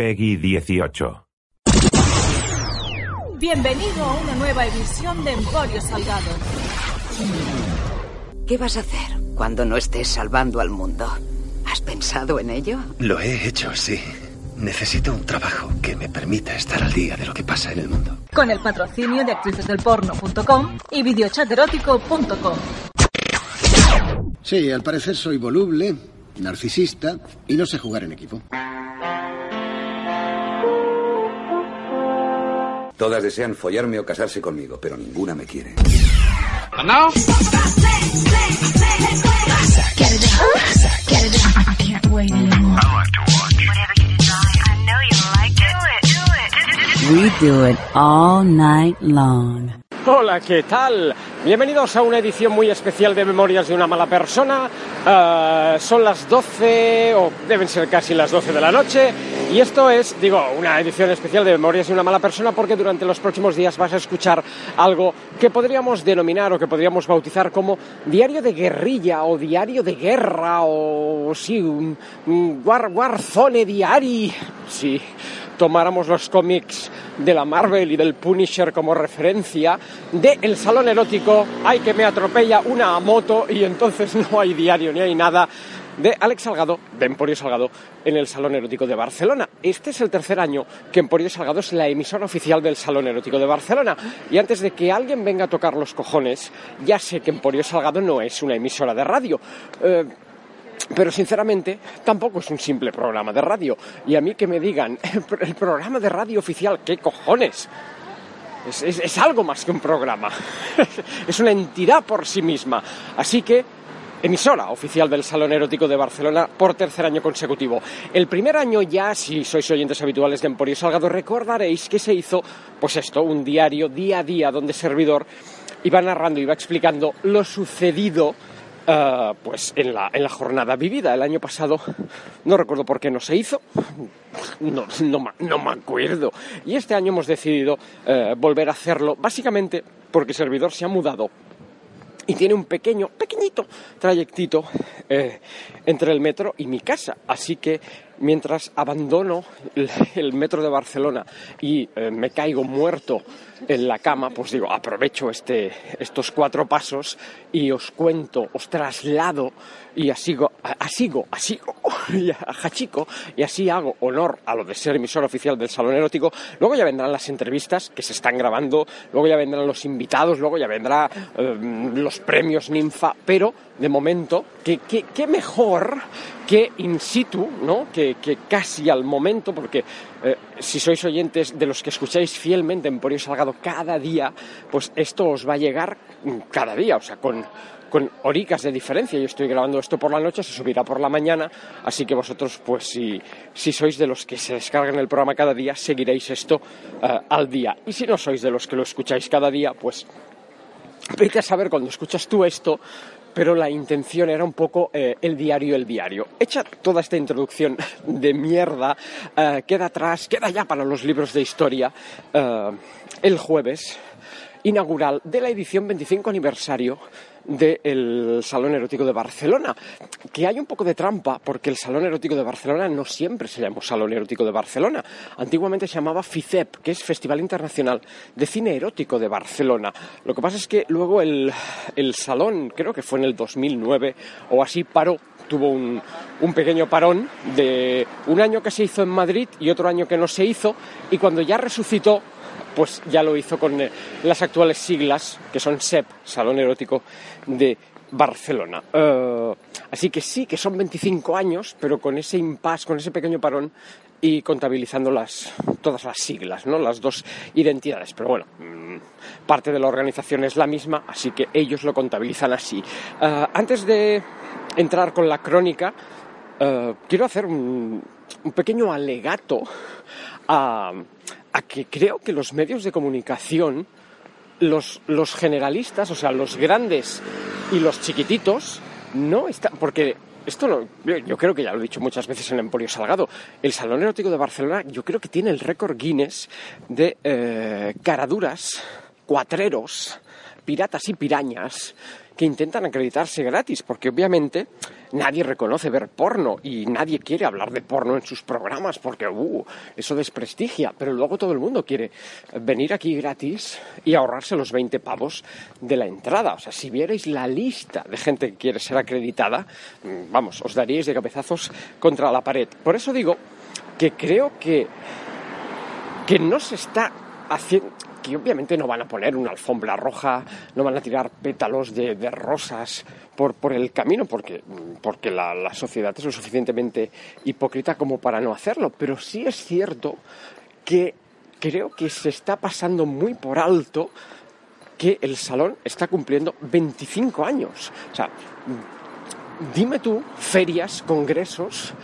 Peggy 18. Bienvenido a una nueva edición de Emporio Salgado. ¿Qué vas a hacer cuando no estés salvando al mundo? ¿Has pensado en ello? Lo he hecho, sí. Necesito un trabajo que me permita estar al día de lo que pasa en el mundo. Con el patrocinio de actricesdelporno.com y videochaterótico.com. Sí, al parecer soy voluble, narcisista y no sé jugar en equipo. Todas desean follarme o casarse conmigo, pero ninguna me quiere. We do it all night long. Hola, ¿qué tal? Bienvenidos a una edición muy especial de Memorias de una mala persona. Ah, son las 12, o deben ser casi las 12 de la noche, y esto es, digo, una edición especial de Memorias de una mala persona porque durante los próximos días vas a escuchar algo que podríamos denominar o que podríamos bautizar como diario de guerrilla o diario de guerra o sí, un, un war, warzone diari. Sí, tomáramos los cómics de la Marvel y del Punisher como referencia, de El Salón Erótico, hay que me atropella una moto y entonces no hay diario ni hay nada, de Alex Salgado, de Emporio Salgado, en el Salón Erótico de Barcelona. Este es el tercer año que Emporio Salgado es la emisora oficial del Salón Erótico de Barcelona. Y antes de que alguien venga a tocar los cojones, ya sé que Emporio Salgado no es una emisora de radio. Eh, pero sinceramente tampoco es un simple programa de radio. Y a mí que me digan, el programa de radio oficial, ¿qué cojones? Es, es- algo más que un programa. es una entidad por sí misma. Así que, emisora oficial del Salón Erótico de Barcelona por tercer año consecutivo. El primer año ya, si sois oyentes habituales de Emporio Salgado, recordaréis que se hizo, pues esto, un diario día a día donde servidor iba narrando, iba explicando lo sucedido eh, pues en la, en la jornada vivida. El año pasado no recuerdo por qué no se hizo, no, no, no me acuerdo. Y este año hemos decidido eh, volver a hacerlo, básicamente porque el servidor se ha mudado y tiene un pequeño, pequeñito trayectito eh, entre el metro y mi casa. Así que mientras abandono el, metro de Barcelona y eh, me caigo muerto en la cama, pues digo, aprovecho este, estos cuatro pasos y os cuento, os traslado y asigo, a- asigo, asigo, y ajachico, y así hago honor a lo de ser emisor oficial del Salón Erótico. Luego ya vendrán las entrevistas que se están grabando, luego ya vendrán los invitados, luego ya vendrá eh, los premios Ninfa, pero de momento, ¿qué, qué, qué mejor que in situ, ¿no? que, que casi al momento, porque eh, si sois oyentes de los que escucháis fielmente Emporio Salgado cada día, pues esto os va a llegar mm, cada día, o sea, con, con de diferencia. Yo estoy grabando esto por la noche, se subirá por la mañana, así que vosotros, pues si, si sois de los que se descargan el programa cada día, seguiréis esto eh, al día. Y si no sois de los que lo escucháis cada día, pues vete a saber cuando escuchas tú esto, pero la intención era un poco eh, el diario, el diario. Hecha toda esta introducción de mierda, eh, queda atrás, queda ya para los libros de historia, eh, el jueves inaugural de la edición 25 aniversario del Salón Erótico de Barcelona. Que hay un poco de trampa porque el Salón Erótico de Barcelona no siempre se llamó Salón Erótico de Barcelona. Antiguamente se llamaba FICEP, que es Festival Internacional de Cine Erótico de Barcelona. Lo que pasa es que luego el, el salón, creo que fue en el 2009 o así, paró tuvo un, un pequeño parón de un año que se hizo en Madrid y otro año que no se hizo, y cuando ya resucitó, pues ya lo hizo con eh, las actuales siglas, que son SEP, Salón Erótico de Barcelona. Eh, así que sí, que son 25 años, pero con ese impasse, con ese pequeño parón y contabilizando las, todas las siglas, ¿no? las dos identidades. Pero bueno, mm, parte de la organización es la misma, así que ellos lo contabilizan así. Eh, antes de entrar con la crónica, quiero hacer un, un pequeño alegato a, que creo que los medios de comunicación, los, los generalistas, o sea, los grandes y los chiquititos, no están. Porque esto no, yo, yo creo que ya lo he dicho muchas veces en Emporio Salgado. El Salón Erótico de Barcelona, yo creo que tiene el récord Guinness de eh, caraduras, cuatreros, piratas y pirañas que intentan acreditarse gratis, porque obviamente nadie reconoce ver porno y nadie quiere hablar de porno en sus programas porque uh, eso desprestigia, pero luego todo el mundo quiere venir aquí gratis y ahorrarse los 20 pavos de la entrada. O sea, si vierais la lista de gente que quiere ser acreditada, mm, vamos, os daríais de cabezazos contra la pared. Por eso digo que creo que, que no se está haciendo que obviamente no van a poner una alfombra roja, no van a tirar pétalos de, rosas por, por, el camino, porque, porque la, la, sociedad es lo suficientemente hipócrita como para no hacerlo. Pero sí es cierto que creo que se está pasando muy por alto que el salón está cumpliendo 25 años. O sea, dime tú, ferias, congresos,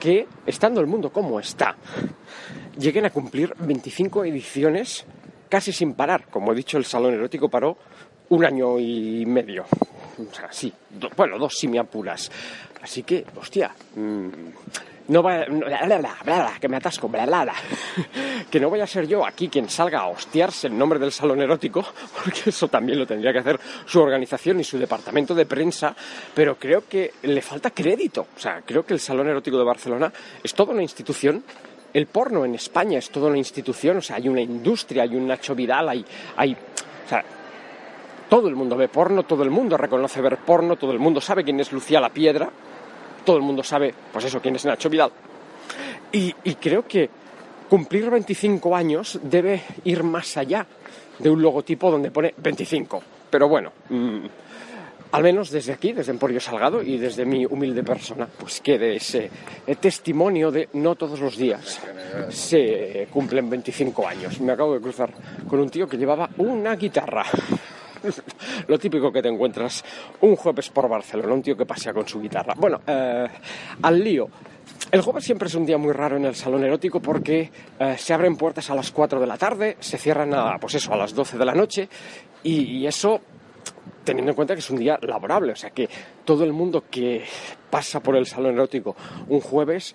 que estando el mundo como está, lleguen a cumplir 25 ediciones casi sin parar. Como he dicho, el salón erótico paró un año y medio. O sea, sí, bueno, dos si. Así que, hostia, mmm, no vaya, bla, bla, que me atasco, que no vaya a ser yo aquí quien salga a hostiarse el nombre del salón erótico, porque eso también lo tendría que hacer su organización y su departamento de prensa, pero creo que le falta crédito. O sea, creo que el salón erótico de Barcelona es toda una institución el porno en España es toda una institución, o sea, hay una industria, hay un Nacho Vidal, hay, hay, o sea, todo el mundo ve porno, todo el mundo reconoce ver porno, todo el mundo sabe quién es Lucía la Piedra, todo el mundo sabe, pues eso, quién es Nacho Vidal. Y, y creo que cumplir 25 años debe ir más allá de un logotipo donde pone 25. Pero bueno, mmm, al menos desde aquí, desde Emporio Salgado y desde mi humilde persona, pues quede ese testimonio de no todos los días se cumplen 25 años. Me acabo de cruzar con un tío que llevaba una guitarra. Lo típico que te encuentras un jueves por Barcelona, un tío que pasea con su guitarra. Bueno, eh, al lío. El jueves siempre es un día muy raro en el salón erótico porque eh, se abren puertas a las 4 de la tarde, se cierran a, pues eso, a las 12 de la noche y eso teniendo en cuenta que es un día laborable, o sea que todo el mundo que pasa por el salón erótico un jueves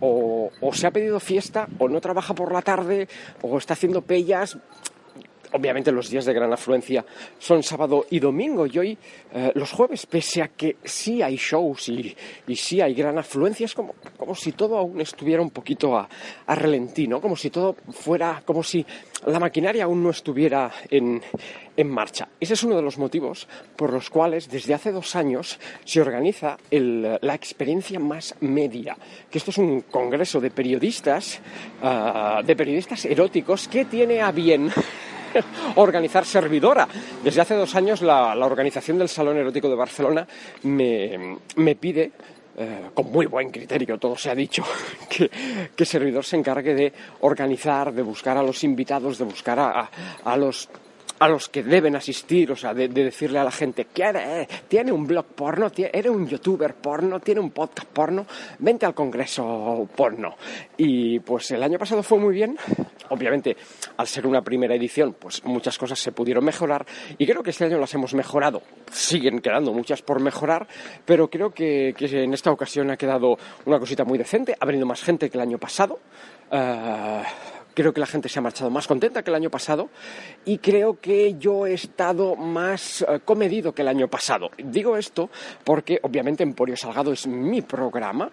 o, o, se ha pedido fiesta o no trabaja por la tarde o está haciendo pellas. Obviamente los días de gran afluencia son sábado y domingo y hoy eh, los jueves, pese a que sí hay shows y, sí hay gran afluencia, es como, como si todo aún estuviera un poquito a, a relentí. Como si todo fuera, como si la maquinaria aún no estuviera en, en marcha. Ese es uno de los motivos por los cuales desde hace dos años se organiza la experiencia más media, que esto es un congreso de periodistas, uh, de periodistas eróticos que tiene a bien organizar servidora. Desde hace dos años la, organización del Salón Erótico de Barcelona me, me pide eh, con muy buen criterio, todo se ha dicho, que, que servidor se encargue de organizar, de buscar a los invitados, de buscar a, a los a los que deben asistir, o sea, de, de decirle a la gente, ¿quiere, tiene un blog porno, eres un youtuber porno, tiene un podcast porno, vente al congreso porno. Y pues el año pasado fue muy bien, obviamente al ser una primera edición, pues muchas cosas se pudieron mejorar y creo que este año las hemos mejorado. Siguen quedando muchas por mejorar, pero creo que, en esta ocasión ha quedado una cosita muy decente, ha venido más gente que el año pasado. Uh, creo que la gente se ha marchado más contenta que el año pasado y creo que yo he estado más uh, comedido que el año pasado. Digo esto porque obviamente Emporio Salgado es mi programa,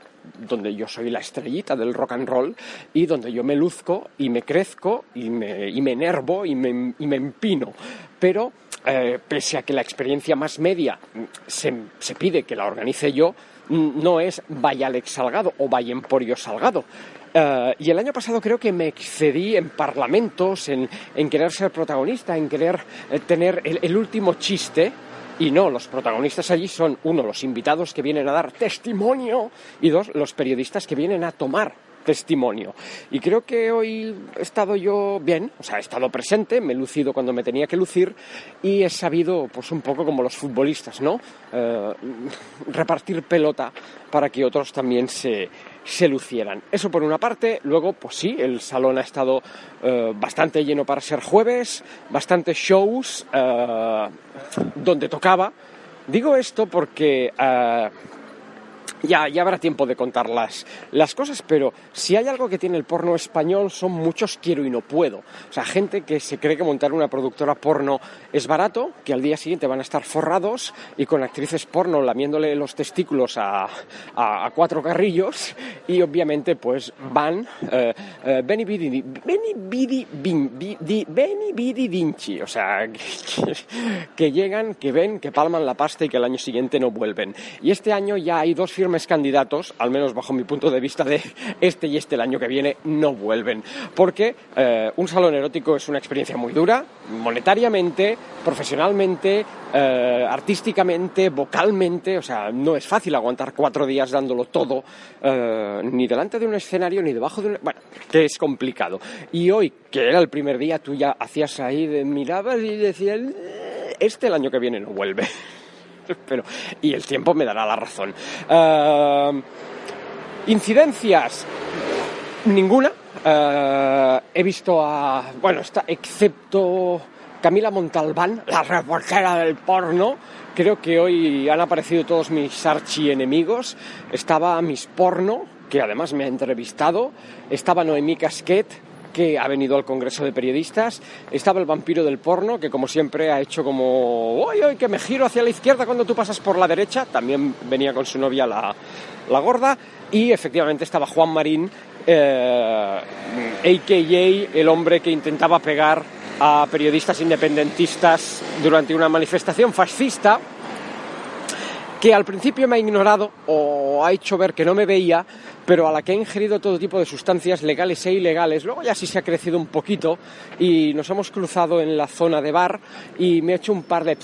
donde yo soy la estrellita del rock and roll y donde yo me luzco y me crezco y me, y me enervo y me, y me empino. Pero eh, pese a que la experiencia más media se, se pide que la organice yo, no es vaya Alex Salgado o vaya Emporio Salgado. Uh, y el año pasado creo que me excedí en parlamentos, en, en querer ser protagonista, en querer eh, tener el, el, último chiste. Y no, los protagonistas allí son, uno, los invitados que vienen a dar testimonio y dos, los periodistas que vienen a tomar testimonio. Y creo que hoy he estado yo bien, o sea, he estado presente, me he lucido cuando me tenía que lucir y he sabido, pues un poco como los futbolistas, ¿no? Eh, repartir pelota para que otros también se, se lucieran. Eso por una parte, luego, pues sí, el salón ha estado eh, bastante lleno para ser jueves, bastantes shows eh, donde tocaba. Digo esto porque ya, ya habrá tiempo de contar las, las cosas, pero si hay algo que tiene el porno español son muchos quiero y no puedo. O sea, gente que se cree que montar una productora porno es barato, que al día siguiente van a estar forrados y con actrices porno lamiéndole los testículos a, a, a cuatro carrillos y obviamente pues van eh, eh, Beni Bidi Beni Bidi Vin- Bi- Di- Beni Bidi Vinci, o sea, que, que llegan, que ven, que palman la pasta y que el año siguiente no vuelven. Y este año ya hay dos firmes candidatos, al menos bajo mi punto de vista de este y este el año que viene, no vuelven. Porque eh, un salón erótico es una experiencia muy dura, monetariamente, profesionalmente, eh, artísticamente, vocalmente, o sea, no es fácil aguantar cuatro días dándolo todo, eh, ni delante de un escenario, ni debajo de un... Bueno, que es complicado. Y hoy, que era el primer día, tú ya hacías ahí, de, mirabas y decías, "Eh, este el año que viene no vuelve. Pero, y el tiempo me dará la razón. Eh, incidencias, ninguna. Eh, he visto a, bueno, está, excepto Camila Montalbán, la reportera del porno. Creo que hoy han aparecido todos mis archienemigos. Estaba Miss Porno, que además me ha entrevistado. Estaba Noemí Casquet, que ha venido al Congreso de Periodistas. Estaba el vampiro del porno, que como siempre ha hecho como, ¡Uy, uy, que me giro hacia la izquierda cuando tú pasas por la derecha! También venía con su novia la, la gorda. Y efectivamente estaba Juan Marín, eh, a.k.a. el hombre que intentaba pegar a periodistas independentistas durante una manifestación fascista que al principio me ha ignorado o ha hecho ver que no me veía, pero a la que ha ingerido todo tipo de sustancias legales e ilegales. Luego ya sí se ha crecido un poquito y nos hemos cruzado en la zona de bar y me ha hecho un par de...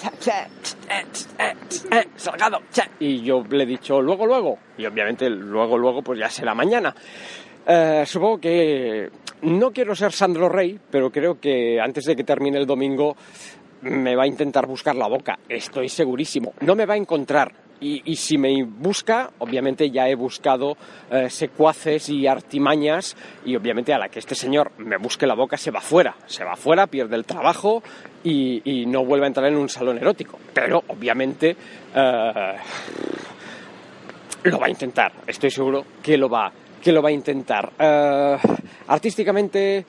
Salgado. Y yo le he dicho luego, luego. Y obviamente luego, luego, pues ya será mañana. Eh, supongo que no quiero ser Sandro Rey, pero creo que antes de que termine el domingo me va a intentar buscar la boca. Estoy segurísimo. No me va a encontrar. Y, y si me busca, obviamente ya he buscado eh, secuaces y artimañas y obviamente a la que este señor me busque la boca se va fuera. Se va fuera, pierde el trabajo y, y no vuelve a entrar en un salón erótico. Pero obviamente eh, lo va a intentar. Estoy seguro que lo va, que lo va a intentar. Eh, artísticamente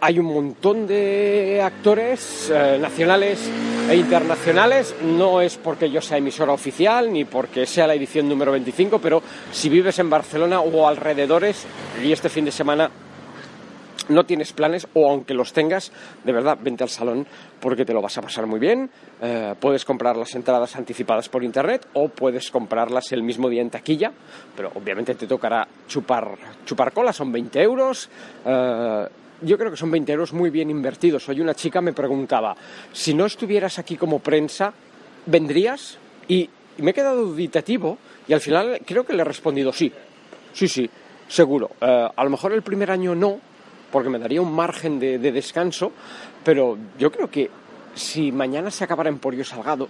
hay un montón de actores eh, nacionales e internacionales. No es porque yo sea emisora oficial ni porque sea la edición número 25, pero si vives en Barcelona o alrededores y este fin de semana no tienes planes o aunque los tengas, de verdad, vente al salón porque te lo vas a pasar muy bien. Eh, puedes comprar las entradas anticipadas por internet o puedes comprarlas el mismo día en taquilla, pero obviamente te tocará chupar, chupar cola, son 20 euros. Eh, yo creo que son 20 euros muy bien invertidos. Hoy una chica me preguntaba, si no estuvieras aquí como prensa, ¿vendrías? Y, me he quedado duditativo y al final creo que le he respondido sí. Sí, sí, seguro. Eh, a lo mejor el primer año no, porque me daría un margen de, de descanso, pero yo creo que si mañana se acabara Emporio Salgado,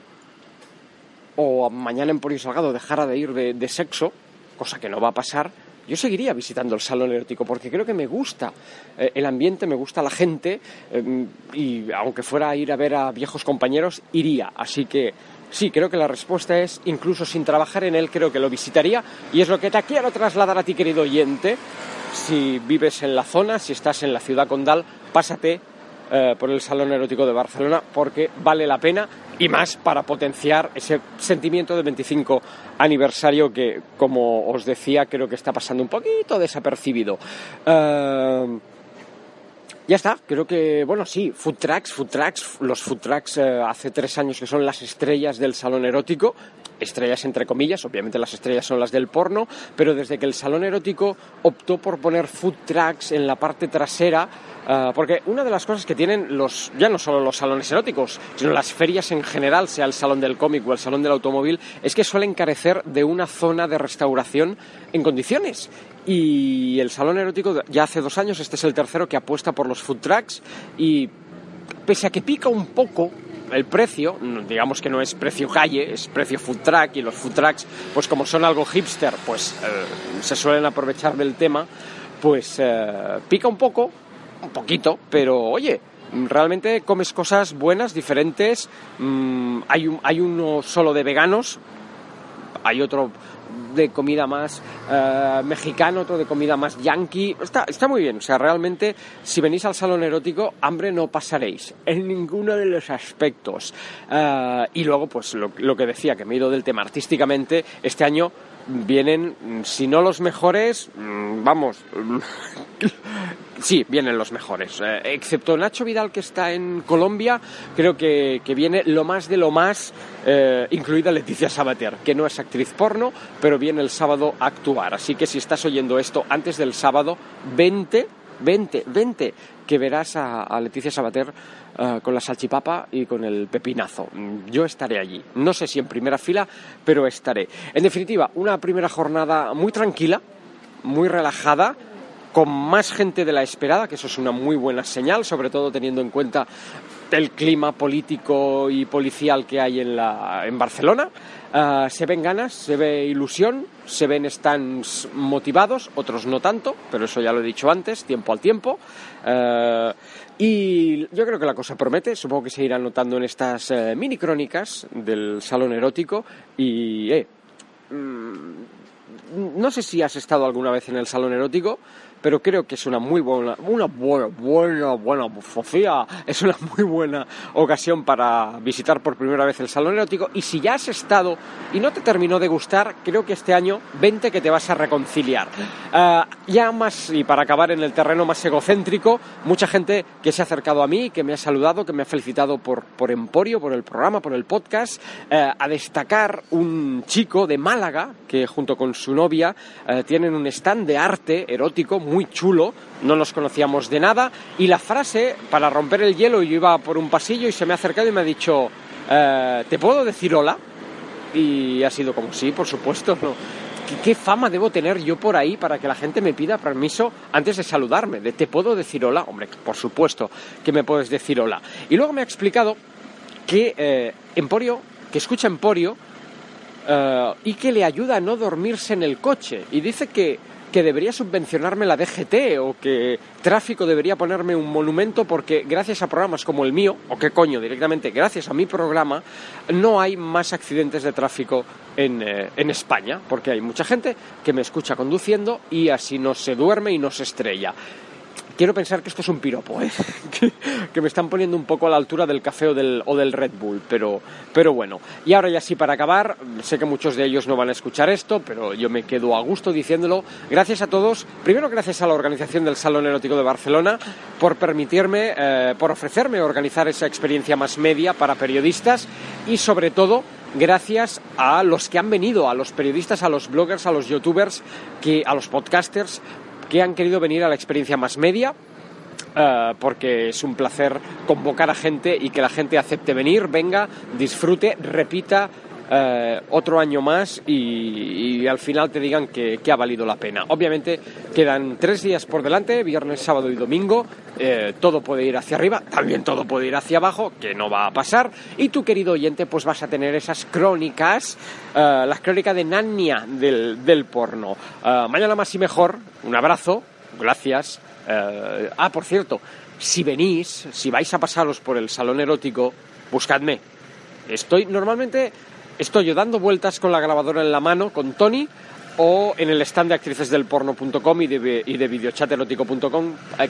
o mañana Emporio Salgado dejara de ir de sexo, cosa que no va a pasar, yo seguiría visitando el salón erótico porque creo que me gusta eh, el ambiente, me gusta la gente eh, y aunque fuera a ir a ver a viejos compañeros, iría. Así que sí, creo que la respuesta es, incluso sin trabajar en él, creo que lo visitaría y es lo que te quiero trasladar a ti, querido oyente. Si vives en la zona, si estás en la ciudad condal, pásate eh, por el Salón Erótico de Barcelona porque vale la pena y más para potenciar ese sentimiento del 25 aniversario que, como os decía, creo que está pasando un poquito desapercibido. Eh, ya está, creo que, bueno, sí, food trucks, food trucks, los food trucks eh, hace tres años que son las estrellas del salón erótico, estrellas entre comillas, obviamente las estrellas son las del porno, pero desde que el salón erótico optó por poner food trucks en la parte trasera, eh, porque una de las cosas que tienen los, ya no solo los salones eróticos, sino las ferias en general, sea el salón del cómic o el salón del automóvil, es que suelen carecer de una zona de restauración en condiciones. Y el salón erótico ya hace dos años, este es el tercero que apuesta por los food trucks y pese a que pica un poco el precio, digamos que no es precio calle, es precio food truck y los food trucks, pues como son algo hipster, pues eh, se suelen aprovechar del tema, pues eh, pica un poco, un poquito, pero oye, realmente comes cosas buenas, diferentes, mm, hay, un, hay uno solo de veganos, hay otro de comida más eh, mexicano, otro de comida más yankee. Está, está muy bien. O sea, realmente, si venís al salón erótico, hambre no pasaréis en ninguno de los aspectos. Eh, y luego, pues lo, lo que decía, que me he ido del tema artísticamente, este año vienen, si no los mejores, mm, vamos, sí, vienen los mejores. Eh, excepto Nacho Vidal, que está en Colombia, creo que, que viene lo más de lo más, eh, incluida Leticia Sabater, que no es actriz porno, pero viene el sábado a actuar. Así que si estás oyendo esto antes del sábado, vente, vente, vente, que verás a, a Leticia Sabater eh, con la salchipapa y con el pepinazo. Mm, Yo estaré allí. No sé si en primera fila, pero estaré. En definitiva, una primera jornada muy tranquila, muy relajada, con más gente de la esperada, que eso es una muy buena señal, sobre todo teniendo en cuenta el clima político y policial que hay en, la, en Barcelona. Ah, se ven ganas, se ve ilusión, se ven stands motivados, otros no tanto, pero eso ya lo he dicho antes, tiempo al tiempo. Ah, y yo creo que la cosa promete, supongo que se irá notando en estas eh, mini crónicas del salón erótico. Y, eh, mm, no sé si has estado alguna vez en el salón erótico, pero creo que es una muy buena, una buena, buena, buena, Sofía, es una muy buena ocasión para visitar por primera vez el salón erótico. Y si ya has estado y no te terminó de gustar, creo que este año vente que te vas a reconciliar. Ah, ya más, y para acabar en el terreno más egocéntrico, mucha gente que se ha acercado a mí, que me ha saludado, que me ha felicitado por, por Emporio, por el programa, por el podcast, eh, a destacar un chico de Málaga que junto con su novia eh, tienen un stand de arte erótico muy chulo, no nos conocíamos de nada, y la frase, para romper el hielo, yo iba por un pasillo y se me ha acercado y me ha dicho, eh, ¿te puedo decir hola? Y ha sido como, sí, por supuesto, no. ¿Qué, ¿Qué fama debo tener yo por ahí para que la gente me pida permiso antes de saludarme? De, ¿Te puedo decir hola? Hombre, por supuesto que me puedes decir hola. Y luego me ha explicado que eh, Emporio, que escucha Emporio, eh, y que le ayuda a no dormirse en el coche. Y dice que, que debería subvencionarme la DGT o que tráfico debería ponerme un monumento porque gracias a programas como el mío, o qué coño, directamente gracias a mi programa, no hay más accidentes de tráfico en, eh, en España, porque hay mucha gente que me escucha conduciendo y así no se duerme y no se estrella. Quiero pensar que esto es un piropo, ¿eh? que, me están poniendo un poco a la altura del café o del, Red Bull, pero, pero bueno. Y ahora ya sí, para acabar, sé que muchos de ellos no van a escuchar esto, pero yo me quedo a gusto diciéndolo. Gracias a todos, primero gracias a la organización del Salón Erótico de Barcelona por permitirme, eh, por ofrecerme organizar esa experiencia más media para periodistas y sobre todo gracias a los que han venido, a los periodistas, a los bloggers, a los youtubers, a los podcasters que han querido venir a la experiencia más media. eh, porque es un placer convocar a gente y que la gente acepte venir, venga, disfrute, repita eh, otro año más y, al final te digan que, ha valido la pena. Obviamente quedan tres días por delante, viernes, sábado y domingo. eh, todo puede ir hacia arriba, también todo puede ir hacia abajo, que no va a pasar. Y tu querido oyente, pues vas a tener esas crónicas, eh, las crónicas de Nania del, del porno. Mañana más y mejor, un abrazo, gracias. Ah, por cierto, si venís, si vais a pasaros por el salón erótico, buscadme. Estoy normalmente estoy yo dando vueltas con la grabadora en la mano con Tony o en el stand de actricesdelporno.com y de, y de videochaterótico.com, eh,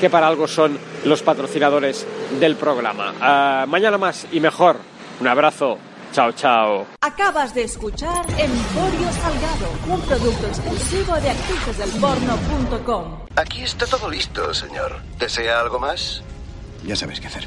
que para algo son los patrocinadores del programa. Ah, mañana más y mejor. Un abrazo. Chao, chao. Acabas de escuchar Emporio Salgado, un producto exclusivo de actricesdelporno.com. Aquí está todo listo, señor. ¿Desea algo más? Ya sabes qué hacer.